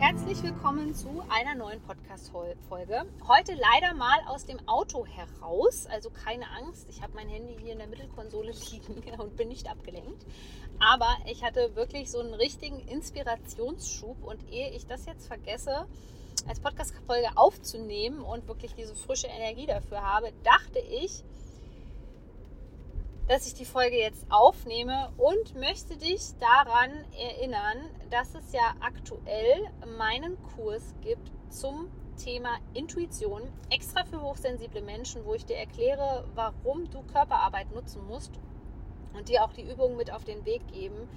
Herzlich willkommen zu einer neuen Podcast-Folge. Heute leider mal aus dem Auto heraus, also keine Angst, ich habe mein Handy hier in der Mittelkonsole liegen und bin nicht abgelenkt. Aber ich hatte wirklich so einen richtigen Inspirationsschub und ehe ich das jetzt vergesse, als Podcast-Folge aufzunehmen und wirklich diese frische Energie dafür habe, dachte ich, dass ich die Folge jetzt aufnehme und möchte dich daran erinnern, dass es ja aktuell meinen Kurs gibt zum Thema Intuition, extra für hochsensible Menschen, wo ich dir erkläre, warum du Körperarbeit nutzen musst und dir auch die Übungen mit auf den Weg geben,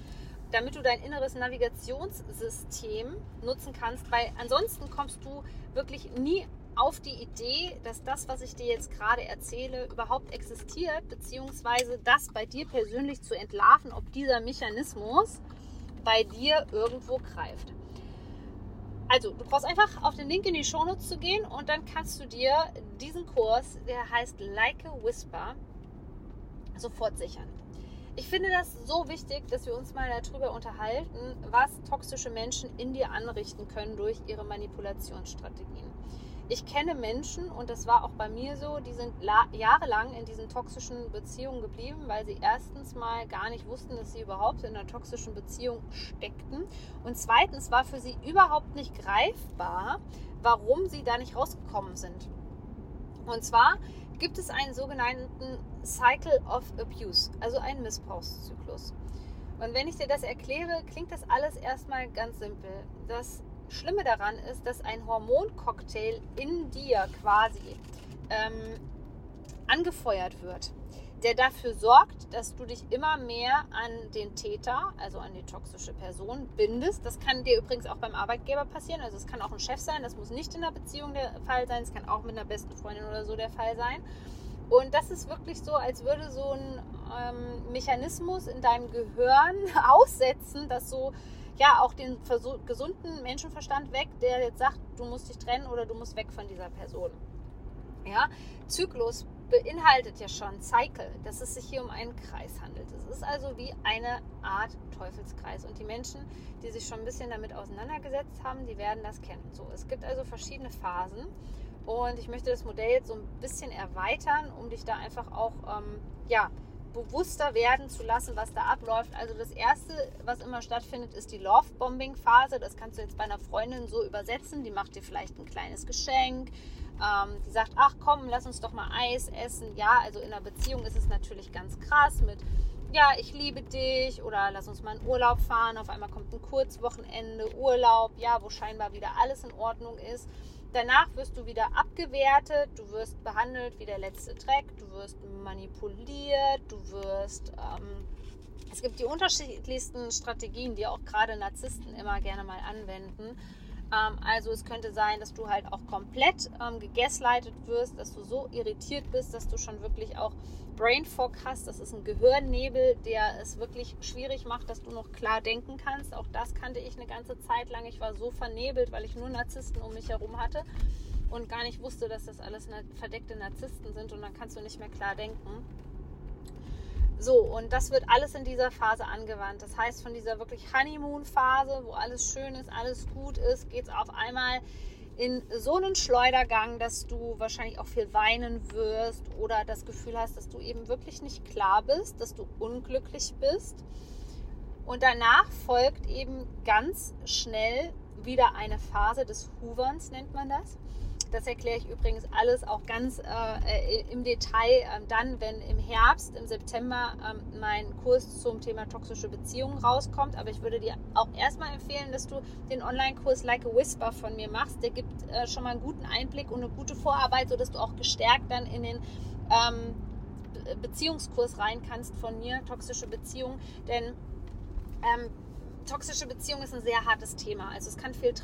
damit du dein inneres Navigationssystem nutzen kannst, weil ansonsten kommst du wirklich nie auf die Idee, dass das, was ich dir jetzt gerade erzähle, überhaupt existiert, beziehungsweise das bei dir persönlich zu entlarven, ob dieser Mechanismus bei dir irgendwo greift. Also, du brauchst einfach auf den Link in die Shownotes zu gehen und dann kannst du dir diesen Kurs, der heißt Like a Whisper, sofort sichern. Ich finde das so wichtig, dass wir uns mal darüber unterhalten, was toxische Menschen in dir anrichten können durch ihre Manipulationsstrategien. Ich kenne Menschen, und das war auch bei mir so, die sind jahrelang in diesen toxischen Beziehungen geblieben, weil sie erstens mal gar nicht wussten, dass sie überhaupt in einer toxischen Beziehung steckten. Und zweitens war für sie überhaupt nicht greifbar, warum sie da nicht rausgekommen sind. Und zwar gibt es einen sogenannten Cycle of Abuse, also einen Missbrauchszyklus. Und wenn ich dir das erkläre, klingt das alles erstmal ganz simpel. Das Schlimme daran ist, dass ein Hormoncocktail in dir quasi ähm, angefeuert wird, der dafür sorgt, dass du dich immer mehr an den Täter, also an die toxische Person, bindest. Das kann dir übrigens auch beim Arbeitgeber passieren. Also es kann auch ein Chef sein, das muss nicht in der Beziehung der Fall sein, es kann auch mit einer besten Freundin oder so der Fall sein. Und das ist wirklich so, als würde so ein ähm, Mechanismus in deinem Gehirn aussetzen, dass so ja auch den gesunden Menschenverstand weg, der jetzt sagt, du musst dich trennen oder du musst weg von dieser Person. Ja, Zyklus beinhaltet ja schon Cycle, dass es sich hier um einen Kreis handelt. Es ist also wie eine Art Teufelskreis. Und die Menschen, die sich schon ein bisschen damit auseinandergesetzt haben, die werden das kennen. So, es gibt also verschiedene Phasen. Und ich möchte das Modell jetzt so ein bisschen erweitern, um dich da einfach auch ähm, ja, bewusster werden zu lassen, was da abläuft. Also das Erste, was immer stattfindet, ist die Love-Bombing-Phase. Das kannst du jetzt bei einer Freundin so übersetzen. Die macht dir vielleicht ein kleines Geschenk. Ähm, die sagt, ach komm, lass uns doch mal Eis essen. Ja, also in einer Beziehung ist es natürlich ganz krass mit, ja, ich liebe dich oder lass uns mal in Urlaub fahren. Auf einmal kommt ein Kurzwochenende, Urlaub, ja, wo scheinbar wieder alles in Ordnung ist. Danach wirst du wieder abgewertet, du wirst behandelt wie der letzte Dreck, du wirst manipuliert, du wirst... Ähm, es gibt die unterschiedlichsten Strategien, die auch gerade Narzissten immer gerne mal anwenden. Ähm, also es könnte sein, dass du halt auch komplett ähm, gegaslightet wirst, dass du so irritiert bist, dass du schon wirklich auch Brain Fog hast. Das ist ein Gehirnnebel, der es wirklich schwierig macht, dass du noch klar denken kannst. Auch das kannte ich eine ganze Zeit lang. Ich war so vernebelt, weil ich nur Narzissten um mich herum hatte und gar nicht wusste, dass das alles verdeckte Narzissten sind und dann kannst du nicht mehr klar denken. So, und das wird alles in dieser Phase angewandt. Das heißt, von dieser wirklich Honeymoon-Phase, wo alles schön ist, alles gut ist, geht es auf einmal in so einen Schleudergang, dass du wahrscheinlich auch viel weinen wirst oder das Gefühl hast, dass du eben wirklich nicht klar bist, dass du unglücklich bist. Und danach folgt eben ganz schnell wieder eine Phase des Hooverns, nennt man das. Das erkläre ich übrigens alles auch ganz äh, im Detail äh, dann, wenn im Herbst, im September äh, mein Kurs zum Thema toxische Beziehungen rauskommt. Aber ich würde dir auch erstmal empfehlen, dass du den Online-Kurs Like a Whisper von mir machst. Der gibt äh, schon mal einen guten Einblick und eine gute Vorarbeit, sodass du auch gestärkt dann in den ähm, Beziehungskurs rein kannst von mir, toxische Beziehungen. Denn ähm, toxische Beziehung ist ein sehr hartes Thema. Also es kann viel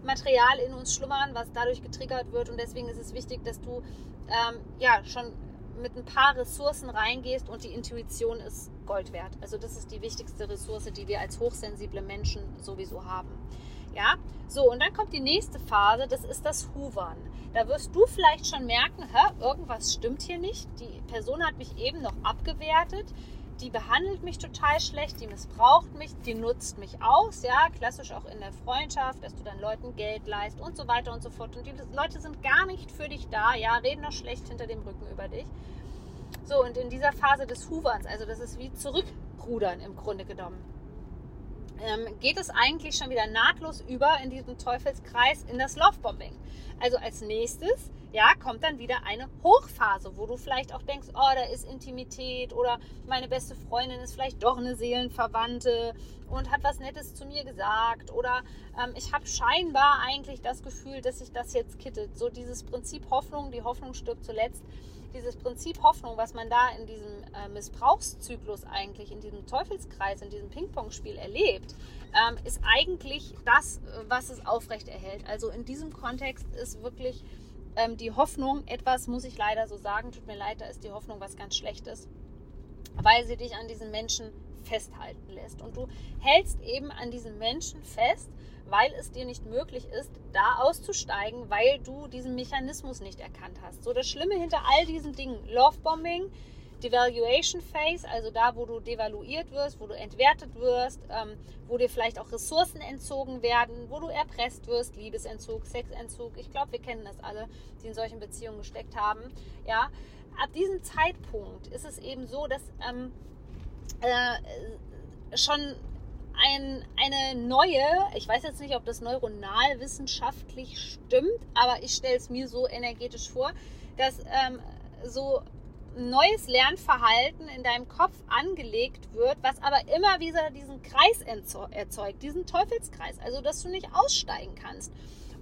Traumamaterial in uns schlummern, was dadurch getriggert wird. Und deswegen ist es wichtig, dass du ähm, ja schon mit ein paar Ressourcen reingehst und die Intuition ist Gold wert. Also das ist die wichtigste Ressource, die wir als hochsensible Menschen sowieso haben. Ja, so und dann kommt die nächste Phase, das ist das Hoovern. Da wirst du vielleicht schon merken, hä, irgendwas stimmt hier nicht. Die Person hat mich eben noch abgewertet die behandelt mich total schlecht, die missbraucht mich, die nutzt mich aus, ja, klassisch auch in der Freundschaft, dass du dann Leuten Geld leist und so weiter und so fort. Und die Leute sind gar nicht für dich da, ja, reden noch schlecht hinter dem Rücken über dich. So, und in dieser Phase des Hooverns, also das ist wie zurückrudern im Grunde genommen, geht es eigentlich schon wieder nahtlos über in diesem Teufelskreis in das Lovebombing. Also als nächstes ja, kommt dann wieder eine Hochphase, wo du vielleicht auch denkst, oh, da ist Intimität oder meine beste Freundin ist vielleicht doch eine Seelenverwandte und hat was Nettes zu mir gesagt oder ähm, ich habe scheinbar eigentlich das Gefühl, dass sich das jetzt kittet. So dieses Prinzip Hoffnung, die Hoffnung stirbt zuletzt. Dieses Prinzip Hoffnung, was man da in diesem äh, Missbrauchszyklus eigentlich, in diesem Teufelskreis, in diesem Ping-Pong-Spiel erlebt, ähm, ist eigentlich das, was es aufrechterhält. Also in diesem Kontext ist wirklich ähm, die Hoffnung etwas, muss ich leider so sagen, tut mir leid, da ist die Hoffnung was ganz Schlechtes, weil sie dich an diesen Menschen festhalten lässt. Und du hältst eben an diesen Menschen fest, weil es dir nicht möglich ist, da auszusteigen, weil du diesen Mechanismus nicht erkannt hast. So das Schlimme hinter all diesen Dingen, Lovebombing, Devaluation Phase, also da, wo du devaluiert wirst, wo du entwertet wirst, ähm, wo dir vielleicht auch Ressourcen entzogen werden, wo du erpresst wirst, Liebesentzug, Sexentzug. Ich glaube, wir kennen das alle, die in solchen Beziehungen gesteckt haben. Ja, ab diesem Zeitpunkt ist es eben so, dass ähm, äh, schon ein, eine neue, ich weiß jetzt nicht, ob das neuronalwissenschaftlich stimmt, aber ich stelle es mir so energetisch vor, dass ähm, so neues Lernverhalten in deinem Kopf angelegt wird, was aber immer wieder diesen Kreis erzeugt, diesen Teufelskreis, also dass du nicht aussteigen kannst.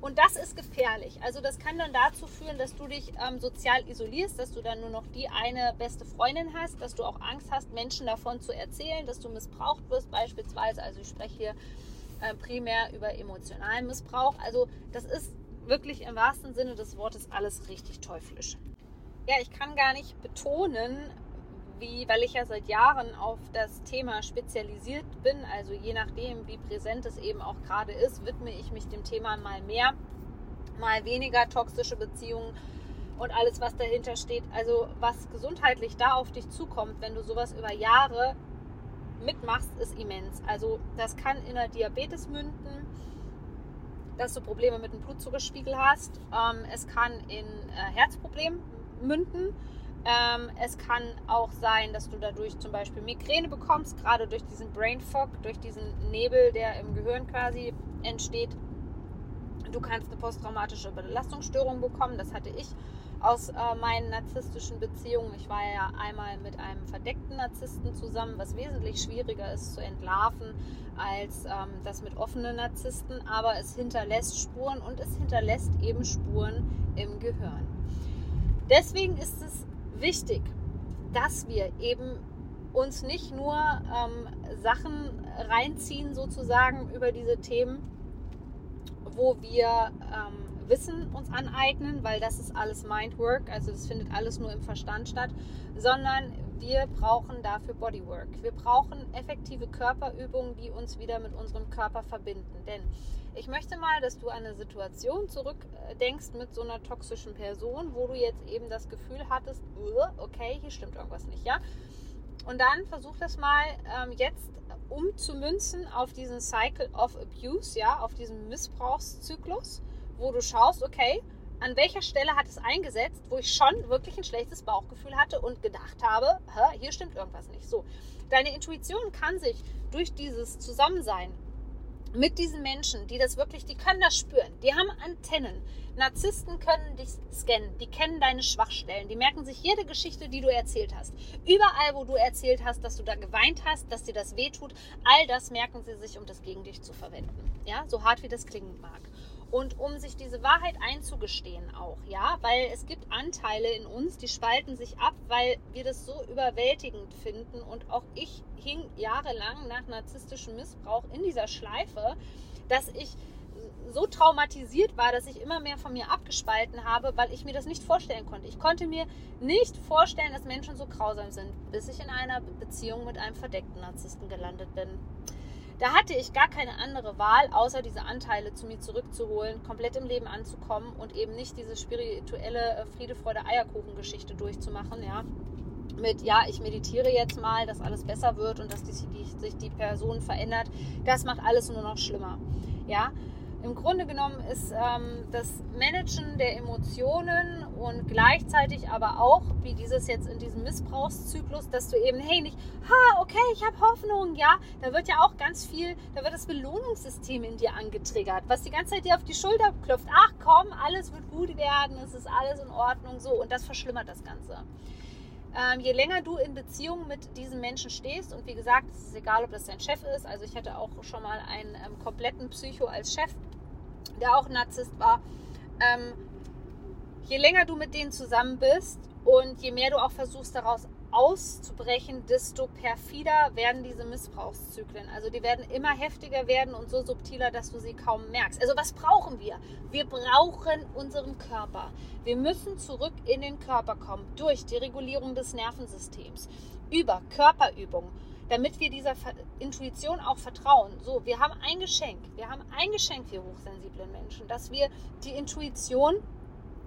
Und das ist gefährlich. Also das kann dann dazu führen, dass du dich ähm, sozial isolierst, dass du dann nur noch die eine beste Freundin hast, dass du auch Angst hast, Menschen davon zu erzählen, dass du missbraucht wirst beispielsweise. Also ich spreche hier äh, primär über emotionalen Missbrauch. Also das ist wirklich im wahrsten Sinne des Wortes alles richtig teuflisch ja, ich kann gar nicht betonen, wie, weil ich ja seit Jahren auf das Thema spezialisiert bin, also je nachdem, wie präsent es eben auch gerade ist, widme ich mich dem Thema mal mehr, mal weniger toxische Beziehungen und alles, was dahinter steht. Also was gesundheitlich da auf dich zukommt, wenn du sowas über Jahre mitmachst, ist immens. Also das kann in der Diabetes münden, dass du Probleme mit dem Blutzuckerspiegel hast. Ähm, es kann in äh, Herzproblemen münden. Ähm, es kann auch sein, dass du dadurch zum Beispiel Migräne bekommst, gerade durch diesen Brain Fog, durch diesen Nebel, der im Gehirn quasi entsteht. Du kannst eine posttraumatische Belastungsstörung bekommen. Das hatte ich aus äh, meinen narzisstischen Beziehungen. Ich war ja einmal mit einem verdeckten Narzissten zusammen, was wesentlich schwieriger ist zu entlarven als ähm, das mit offenen Narzissten. Aber es hinterlässt Spuren und es hinterlässt eben Spuren im Gehirn. Deswegen ist es wichtig, dass wir eben uns nicht nur ähm, Sachen reinziehen, sozusagen über diese Themen, wo wir ähm, Wissen uns aneignen, weil das ist alles Mindwork, also das findet alles nur im Verstand statt, sondern wir brauchen dafür Bodywork. Wir brauchen effektive Körperübungen, die uns wieder mit unserem Körper verbinden. Denn ich möchte mal, dass du an eine Situation zurückdenkst mit so einer toxischen Person, wo du jetzt eben das Gefühl hattest, okay, hier stimmt irgendwas nicht, ja? Und dann versuch das mal ähm, jetzt umzumünzen auf diesen Cycle of Abuse, ja, auf diesen Missbrauchszyklus, wo du schaust, okay, an welcher Stelle hat es eingesetzt, wo ich schon wirklich ein schlechtes Bauchgefühl hatte und gedacht habe, hier stimmt irgendwas nicht. So, deine Intuition kann sich durch dieses Zusammensein mit diesen Menschen, die das wirklich, die können das spüren. Die haben Antennen. Narzissten können dich scannen. Die kennen deine Schwachstellen. Die merken sich jede Geschichte, die du erzählt hast. Überall, wo du erzählt hast, dass du da geweint hast, dass dir das wehtut, all das merken sie sich, um das gegen dich zu verwenden. Ja, so hart wie das klingen mag. Und um sich diese Wahrheit einzugestehen auch, ja, weil es gibt Anteile in uns, die spalten sich ab, weil wir das so überwältigend finden. Und auch ich hing jahrelang nach narzisstischem Missbrauch in dieser Schleife, dass ich so traumatisiert war, dass ich immer mehr von mir abgespalten habe, weil ich mir das nicht vorstellen konnte. Ich konnte mir nicht vorstellen, dass Menschen so grausam sind, bis ich in einer Beziehung mit einem verdeckten Narzissten gelandet bin. Da hatte ich gar keine andere Wahl, außer diese Anteile zu mir zurückzuholen, komplett im Leben anzukommen und eben nicht diese spirituelle äh, Friede, Freude, Eierkuchen-Geschichte durchzumachen, ja. Mit, ja, ich meditiere jetzt mal, dass alles besser wird und dass die, die, sich die Person verändert. Das macht alles nur noch schlimmer, ja. Im Grunde genommen ist ähm, das Managen der Emotionen und gleichzeitig aber auch, wie dieses jetzt in diesem Missbrauchszyklus, dass du eben, hey, nicht, ha, okay, ich habe Hoffnung, ja, da wird ja auch ganz viel, da wird das Belohnungssystem in dir angetriggert, was die ganze Zeit dir auf die Schulter klopft. Ach komm, alles wird gut werden, es ist alles in Ordnung, so, und das verschlimmert das Ganze. Ähm, je länger du in Beziehung mit diesen Menschen stehst, und wie gesagt, es ist egal, ob das dein Chef ist, also ich hatte auch schon mal einen ähm, kompletten Psycho als Chef, der auch Narzisst war, ähm, je länger du mit denen zusammen bist und je mehr du auch versuchst daraus auszubrechen, desto perfider werden diese Missbrauchszyklen. Also die werden immer heftiger werden und so subtiler, dass du sie kaum merkst. Also was brauchen wir? Wir brauchen unseren Körper. Wir müssen zurück in den Körper kommen durch die Regulierung des Nervensystems, über Körperübungen damit wir dieser Intuition auch vertrauen. So, wir haben ein Geschenk. Wir haben ein Geschenk, wir hochsensiblen Menschen, dass wir die Intuition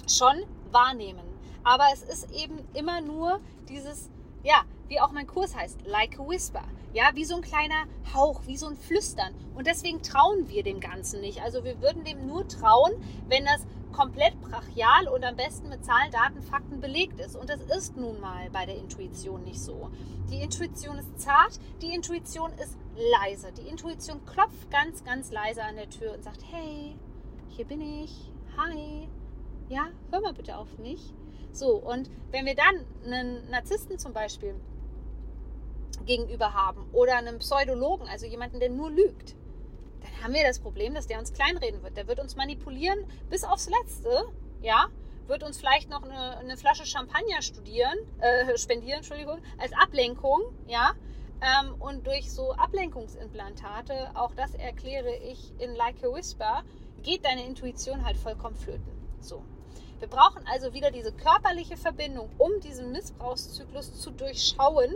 schon wahrnehmen. Aber es ist eben immer nur dieses, ja, wie auch mein Kurs heißt, like a whisper. Ja, wie so ein kleiner Hauch, wie so ein Flüstern. Und deswegen trauen wir dem Ganzen nicht. Also wir würden dem nur trauen, wenn das komplett brachial und am besten mit Zahlen, Daten, Fakten belegt ist. Und das ist nun mal bei der Intuition nicht so. Die Intuition ist zart, die Intuition ist leise. Die Intuition klopft ganz, ganz leise an der Tür und sagt, hey, hier bin ich, hi, ja, hör mal bitte auf mich. So, und wenn wir dann einen Narzissten zum Beispiel gegenüber haben oder einen Pseudologen, also jemanden, der nur lügt, dann haben wir das Problem, dass der uns kleinreden wird. Der wird uns manipulieren bis aufs Letzte, ja, wird uns vielleicht noch eine, eine Flasche Champagner studieren, äh, spendieren, Entschuldigung, als Ablenkung, ja. Ähm, und durch so Ablenkungsimplantate, auch das erkläre ich in Like a Whisper, geht deine Intuition halt vollkommen flöten. So. Wir brauchen also wieder diese körperliche Verbindung, um diesen Missbrauchszyklus zu durchschauen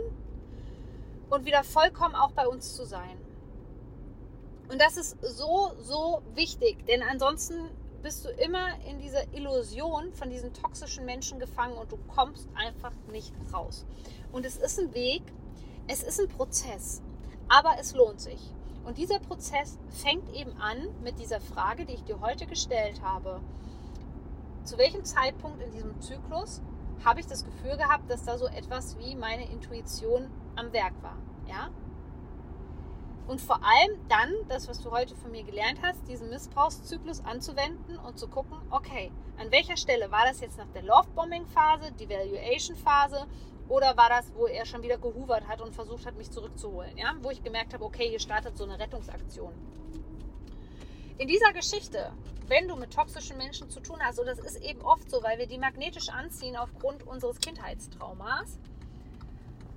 und wieder vollkommen auch bei uns zu sein. Und das ist so, so wichtig, denn ansonsten bist du immer in dieser Illusion von diesen toxischen Menschen gefangen und du kommst einfach nicht raus. Und es ist ein Weg, es ist ein Prozess, aber es lohnt sich. Und dieser Prozess fängt eben an mit dieser Frage, die ich dir heute gestellt habe. Zu welchem Zeitpunkt in diesem Zyklus habe ich das Gefühl gehabt, dass da so etwas wie meine Intuition am Werk war? Ja? Und vor allem dann, das, was du heute von mir gelernt hast, diesen Missbrauchszyklus anzuwenden und zu gucken, okay, an welcher Stelle war das jetzt nach der Love-Bombing-Phase, die Valuation-Phase oder war das, wo er schon wieder gehuvert hat und versucht hat, mich zurückzuholen? Ja? Wo ich gemerkt habe, okay, hier startet so eine Rettungsaktion. In dieser Geschichte, wenn du mit toxischen Menschen zu tun hast, und das ist eben oft so, weil wir die magnetisch anziehen aufgrund unseres Kindheitstraumas,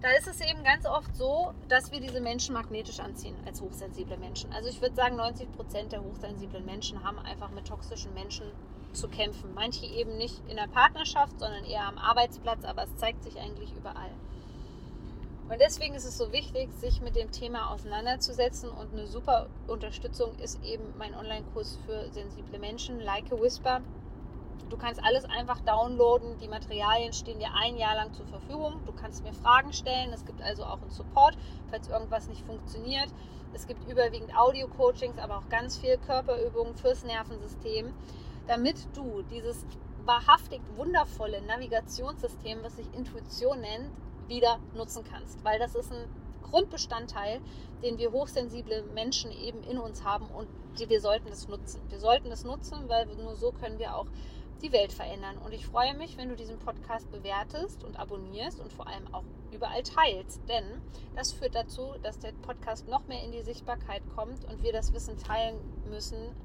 da ist es eben ganz oft so, dass wir diese Menschen magnetisch anziehen als hochsensible Menschen. Also ich würde sagen, 90 Prozent der hochsensiblen Menschen haben einfach mit toxischen Menschen zu kämpfen. Manche eben nicht in der Partnerschaft, sondern eher am Arbeitsplatz, aber es zeigt sich eigentlich überall. Und deswegen ist es so wichtig, sich mit dem Thema auseinanderzusetzen und eine super Unterstützung ist eben mein Online-Kurs für sensible Menschen, Like a Whisper. Du kannst alles einfach downloaden. Die Materialien stehen dir ein Jahr lang zur Verfügung. Du kannst mir Fragen stellen. Es gibt also auch einen Support, falls irgendwas nicht funktioniert. Es gibt überwiegend Audio-Coachings, aber auch ganz viel Körperübungen fürs Nervensystem, damit du dieses wahrhaftig wundervolle Navigationssystem, was sich Intuition nennt, wieder nutzen kannst. Weil das ist ein Grundbestandteil, den wir hochsensible Menschen eben in uns haben und wir sollten es nutzen. Wir sollten es nutzen, weil nur so können wir auch die Welt verändern. Und ich freue mich, wenn du diesen Podcast bewertest und abonnierst und vor allem auch überall teilst. Denn das führt dazu, dass der Podcast noch mehr in die Sichtbarkeit kommt und wir das Wissen teilen müssen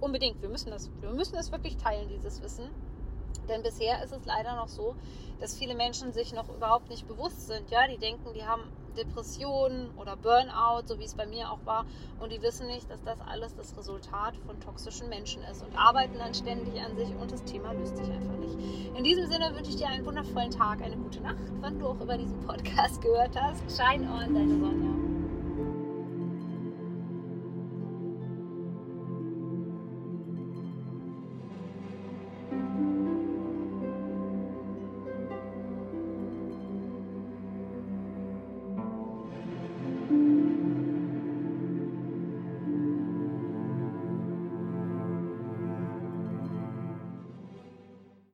unbedingt. Wir müssen das, wir müssen das wirklich teilen, dieses Wissen. Denn bisher ist es leider noch so, dass viele Menschen sich noch überhaupt nicht bewusst sind. Ja, die denken, die haben Depressionen oder Burnout, so wie es bei mir auch war, und die wissen nicht, dass das alles das Resultat von toxischen Menschen ist und arbeiten dann ständig an sich und das Thema löst sich einfach nicht. In diesem Sinne wünsche ich dir einen wundervollen Tag, eine gute Nacht, wann du auch über diesen Podcast gehört hast. Shine on, deine Sonja.